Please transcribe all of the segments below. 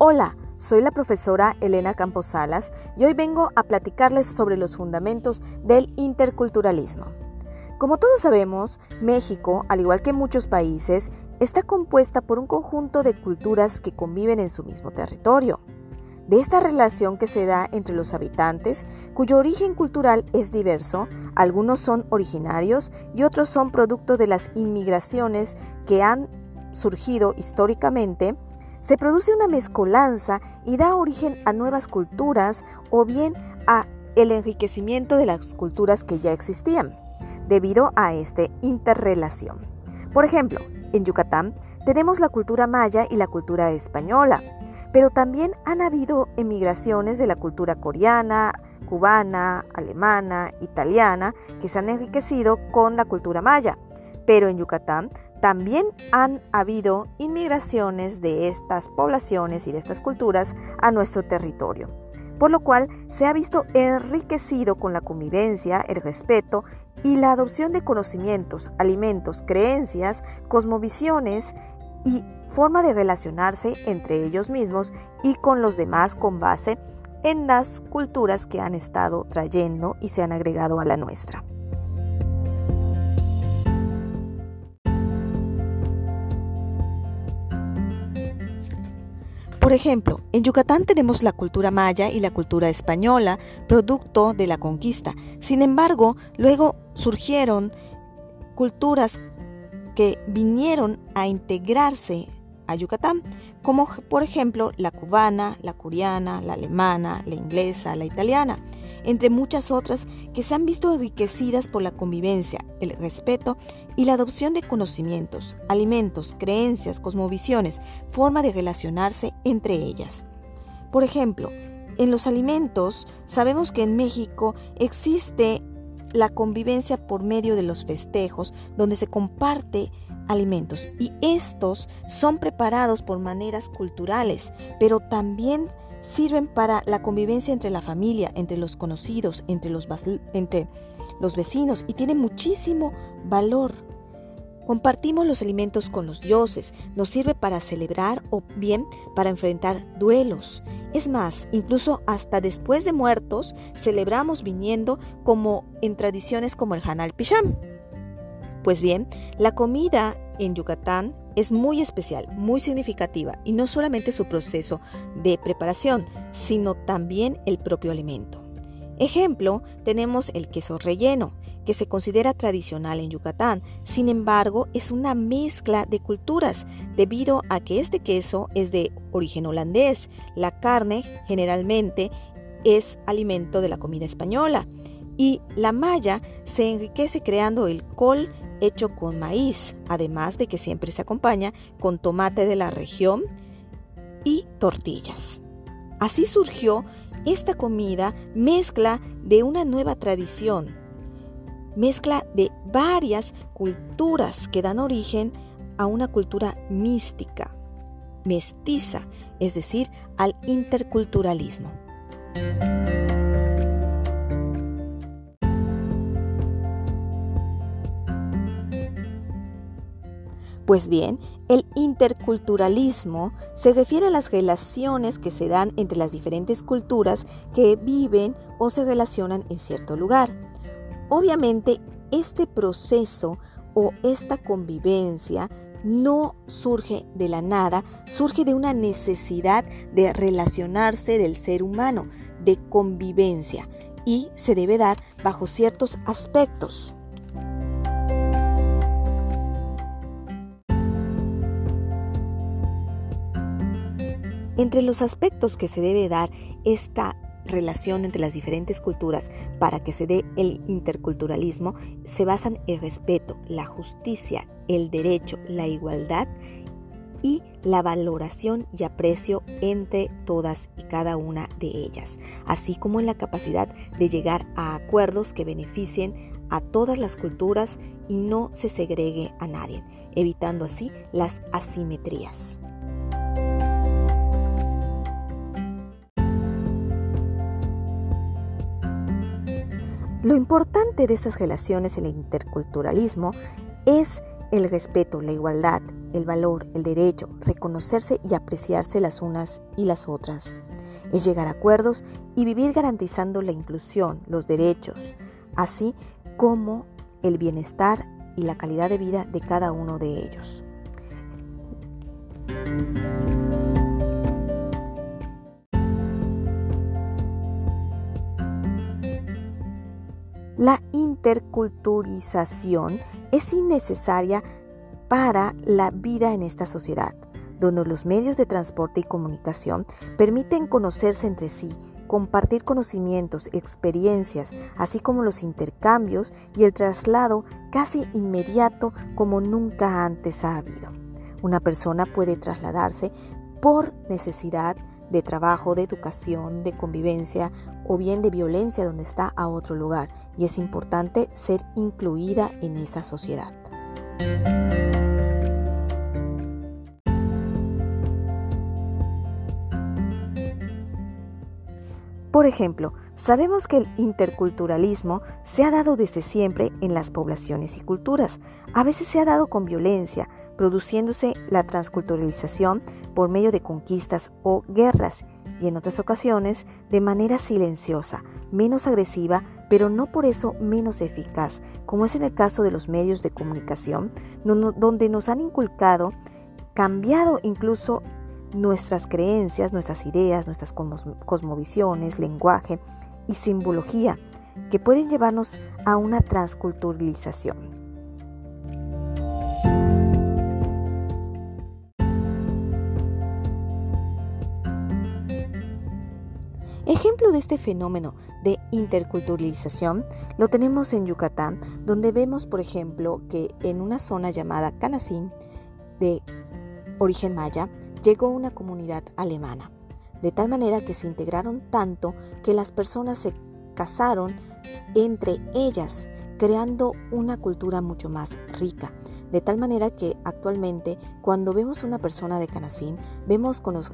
Hola, soy la profesora Elena Camposalas y hoy vengo a platicarles sobre los fundamentos del interculturalismo. Como todos sabemos, México, al igual que muchos países, está compuesta por un conjunto de culturas que conviven en su mismo territorio. De esta relación que se da entre los habitantes, cuyo origen cultural es diverso, algunos son originarios y otros son producto de las inmigraciones que han surgido históricamente, se produce una mezcolanza y da origen a nuevas culturas o bien a el enriquecimiento de las culturas que ya existían, debido a esta interrelación. Por ejemplo, en Yucatán tenemos la cultura maya y la cultura española, pero también han habido emigraciones de la cultura coreana, cubana, alemana, italiana, que se han enriquecido con la cultura maya. Pero en Yucatán también han habido inmigraciones de estas poblaciones y de estas culturas a nuestro territorio, por lo cual se ha visto enriquecido con la convivencia, el respeto y la adopción de conocimientos, alimentos, creencias, cosmovisiones y forma de relacionarse entre ellos mismos y con los demás con base en las culturas que han estado trayendo y se han agregado a la nuestra. Por ejemplo, en Yucatán tenemos la cultura maya y la cultura española, producto de la conquista. Sin embargo, luego surgieron culturas que vinieron a integrarse a Yucatán, como por ejemplo la cubana, la coreana, la alemana, la inglesa, la italiana, entre muchas otras que se han visto enriquecidas por la convivencia, el respeto y la adopción de conocimientos, alimentos, creencias, cosmovisiones, forma de relacionarse entre ellas. Por ejemplo, en los alimentos sabemos que en México existe la convivencia por medio de los festejos, donde se comparte alimentos y estos son preparados por maneras culturales, pero también sirven para la convivencia entre la familia, entre los conocidos, entre los, entre los vecinos y tienen muchísimo valor. Compartimos los alimentos con los dioses, nos sirve para celebrar o bien para enfrentar duelos. Es más, incluso hasta después de muertos celebramos viniendo como en tradiciones como el Hanal Pisham. Pues bien, la comida en Yucatán es muy especial, muy significativa y no solamente su proceso de preparación, sino también el propio alimento. Ejemplo, tenemos el queso relleno, que se considera tradicional en Yucatán, sin embargo es una mezcla de culturas, debido a que este queso es de origen holandés, la carne generalmente es alimento de la comida española y la malla se enriquece creando el col hecho con maíz, además de que siempre se acompaña con tomate de la región y tortillas. Así surgió esta comida mezcla de una nueva tradición, mezcla de varias culturas que dan origen a una cultura mística, mestiza, es decir, al interculturalismo. Pues bien, el interculturalismo se refiere a las relaciones que se dan entre las diferentes culturas que viven o se relacionan en cierto lugar. Obviamente, este proceso o esta convivencia no surge de la nada, surge de una necesidad de relacionarse del ser humano, de convivencia, y se debe dar bajo ciertos aspectos. Entre los aspectos que se debe dar esta relación entre las diferentes culturas para que se dé el interculturalismo se basan el respeto, la justicia, el derecho, la igualdad y la valoración y aprecio entre todas y cada una de ellas, así como en la capacidad de llegar a acuerdos que beneficien a todas las culturas y no se segregue a nadie, evitando así las asimetrías. Lo importante de estas relaciones en el interculturalismo es el respeto, la igualdad, el valor, el derecho, reconocerse y apreciarse las unas y las otras. Es llegar a acuerdos y vivir garantizando la inclusión, los derechos, así como el bienestar y la calidad de vida de cada uno de ellos. La interculturización es innecesaria para la vida en esta sociedad, donde los medios de transporte y comunicación permiten conocerse entre sí, compartir conocimientos, experiencias, así como los intercambios y el traslado casi inmediato como nunca antes ha habido. Una persona puede trasladarse por necesidad de trabajo, de educación, de convivencia o bien de violencia donde está a otro lugar y es importante ser incluida en esa sociedad. Por ejemplo, sabemos que el interculturalismo se ha dado desde siempre en las poblaciones y culturas. A veces se ha dado con violencia, produciéndose la transculturalización por medio de conquistas o guerras y en otras ocasiones de manera silenciosa, menos agresiva, pero no por eso menos eficaz, como es en el caso de los medios de comunicación, donde nos han inculcado, cambiado incluso nuestras creencias, nuestras ideas, nuestras cosmovisiones, lenguaje y simbología que pueden llevarnos a una transculturalización. Ejemplo de este fenómeno de interculturalización lo tenemos en Yucatán, donde vemos, por ejemplo, que en una zona llamada Canacín, de origen maya, llegó una comunidad alemana, de tal manera que se integraron tanto que las personas se casaron entre ellas, creando una cultura mucho más rica. De tal manera que actualmente cuando vemos una persona de Canacín, vemos con los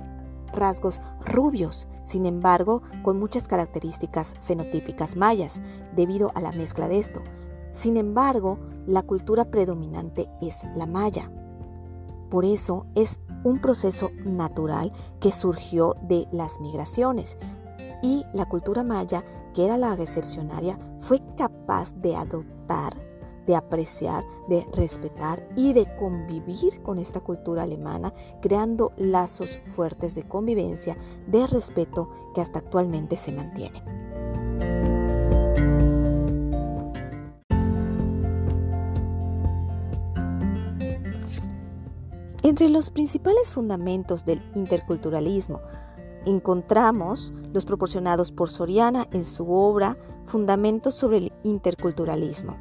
rasgos rubios, sin embargo, con muchas características fenotípicas mayas, debido a la mezcla de esto. Sin embargo, la cultura predominante es la maya. Por eso es un proceso natural que surgió de las migraciones y la cultura maya, que era la recepcionaria, fue capaz de adoptar de apreciar, de respetar y de convivir con esta cultura alemana, creando lazos fuertes de convivencia, de respeto que hasta actualmente se mantienen. Entre los principales fundamentos del interculturalismo encontramos los proporcionados por Soriana en su obra Fundamentos sobre el Interculturalismo,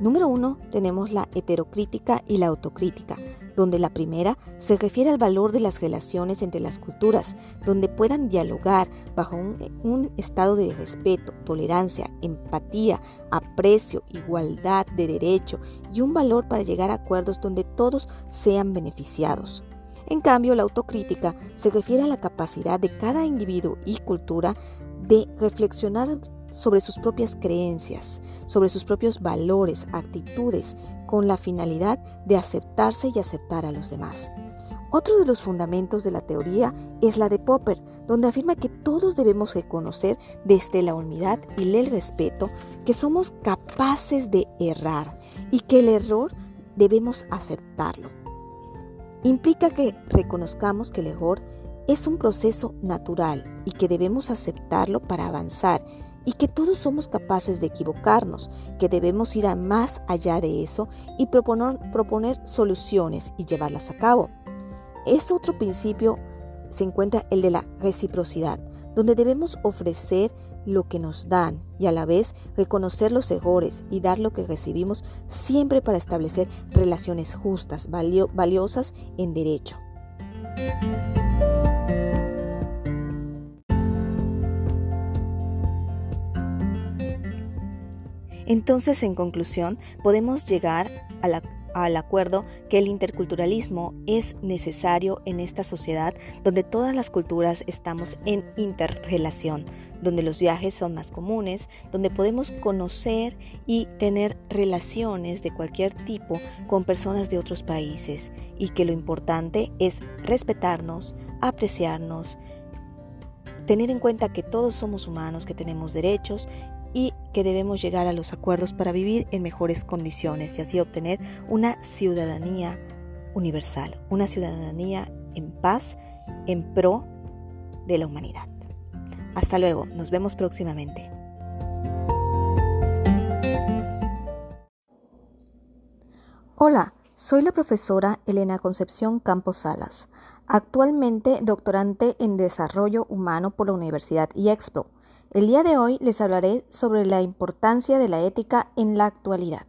Número uno, tenemos la heterocrítica y la autocrítica, donde la primera se refiere al valor de las relaciones entre las culturas, donde puedan dialogar bajo un, estado de respeto, tolerancia, empatía, aprecio, igualdad de derecho y un valor para llegar a acuerdos donde todos sean beneficiados. En cambio, la autocrítica se refiere a la capacidad de cada individuo y cultura de reflexionar sobre sus propias creencias, sobre sus propios valores, actitudes, con la finalidad de aceptarse y aceptar a los demás. Otro de los fundamentos de la teoría es la de Popper, donde afirma que todos debemos reconocer desde la humildad y el respeto que somos capaces de errar y que el error debemos aceptarlo. Implica que reconozcamos que el error es un proceso natural y que debemos aceptarlo para avanzar y que todos somos capaces de equivocarnos, que debemos ir a más allá de eso y proponer, soluciones y llevarlas a cabo. Este otro principio se encuentra el de la reciprocidad, donde debemos ofrecer lo que nos dan y a la vez reconocer los errores y dar lo que recibimos siempre para establecer relaciones justas, valiosas en derecho. Entonces, en conclusión, podemos llegar al acuerdo que el interculturalismo es necesario en esta sociedad donde todas las culturas estamos en interrelación, donde los viajes son más comunes, donde podemos conocer y tener relaciones de cualquier tipo con personas de otros países y que lo importante es respetarnos, apreciarnos, tener en cuenta que todos somos humanos, que tenemos derechos que debemos llegar a los acuerdos para vivir en mejores condiciones y así obtener una ciudadanía universal, una ciudadanía en paz, en pro de la humanidad. Hasta luego, nos vemos próximamente. Hola, soy la profesora Elena Concepción Campos Salas, actualmente doctorante en Desarrollo Humano por la Universidad IEXPRO. El día de hoy les hablaré sobre la importancia de la ética en la actualidad.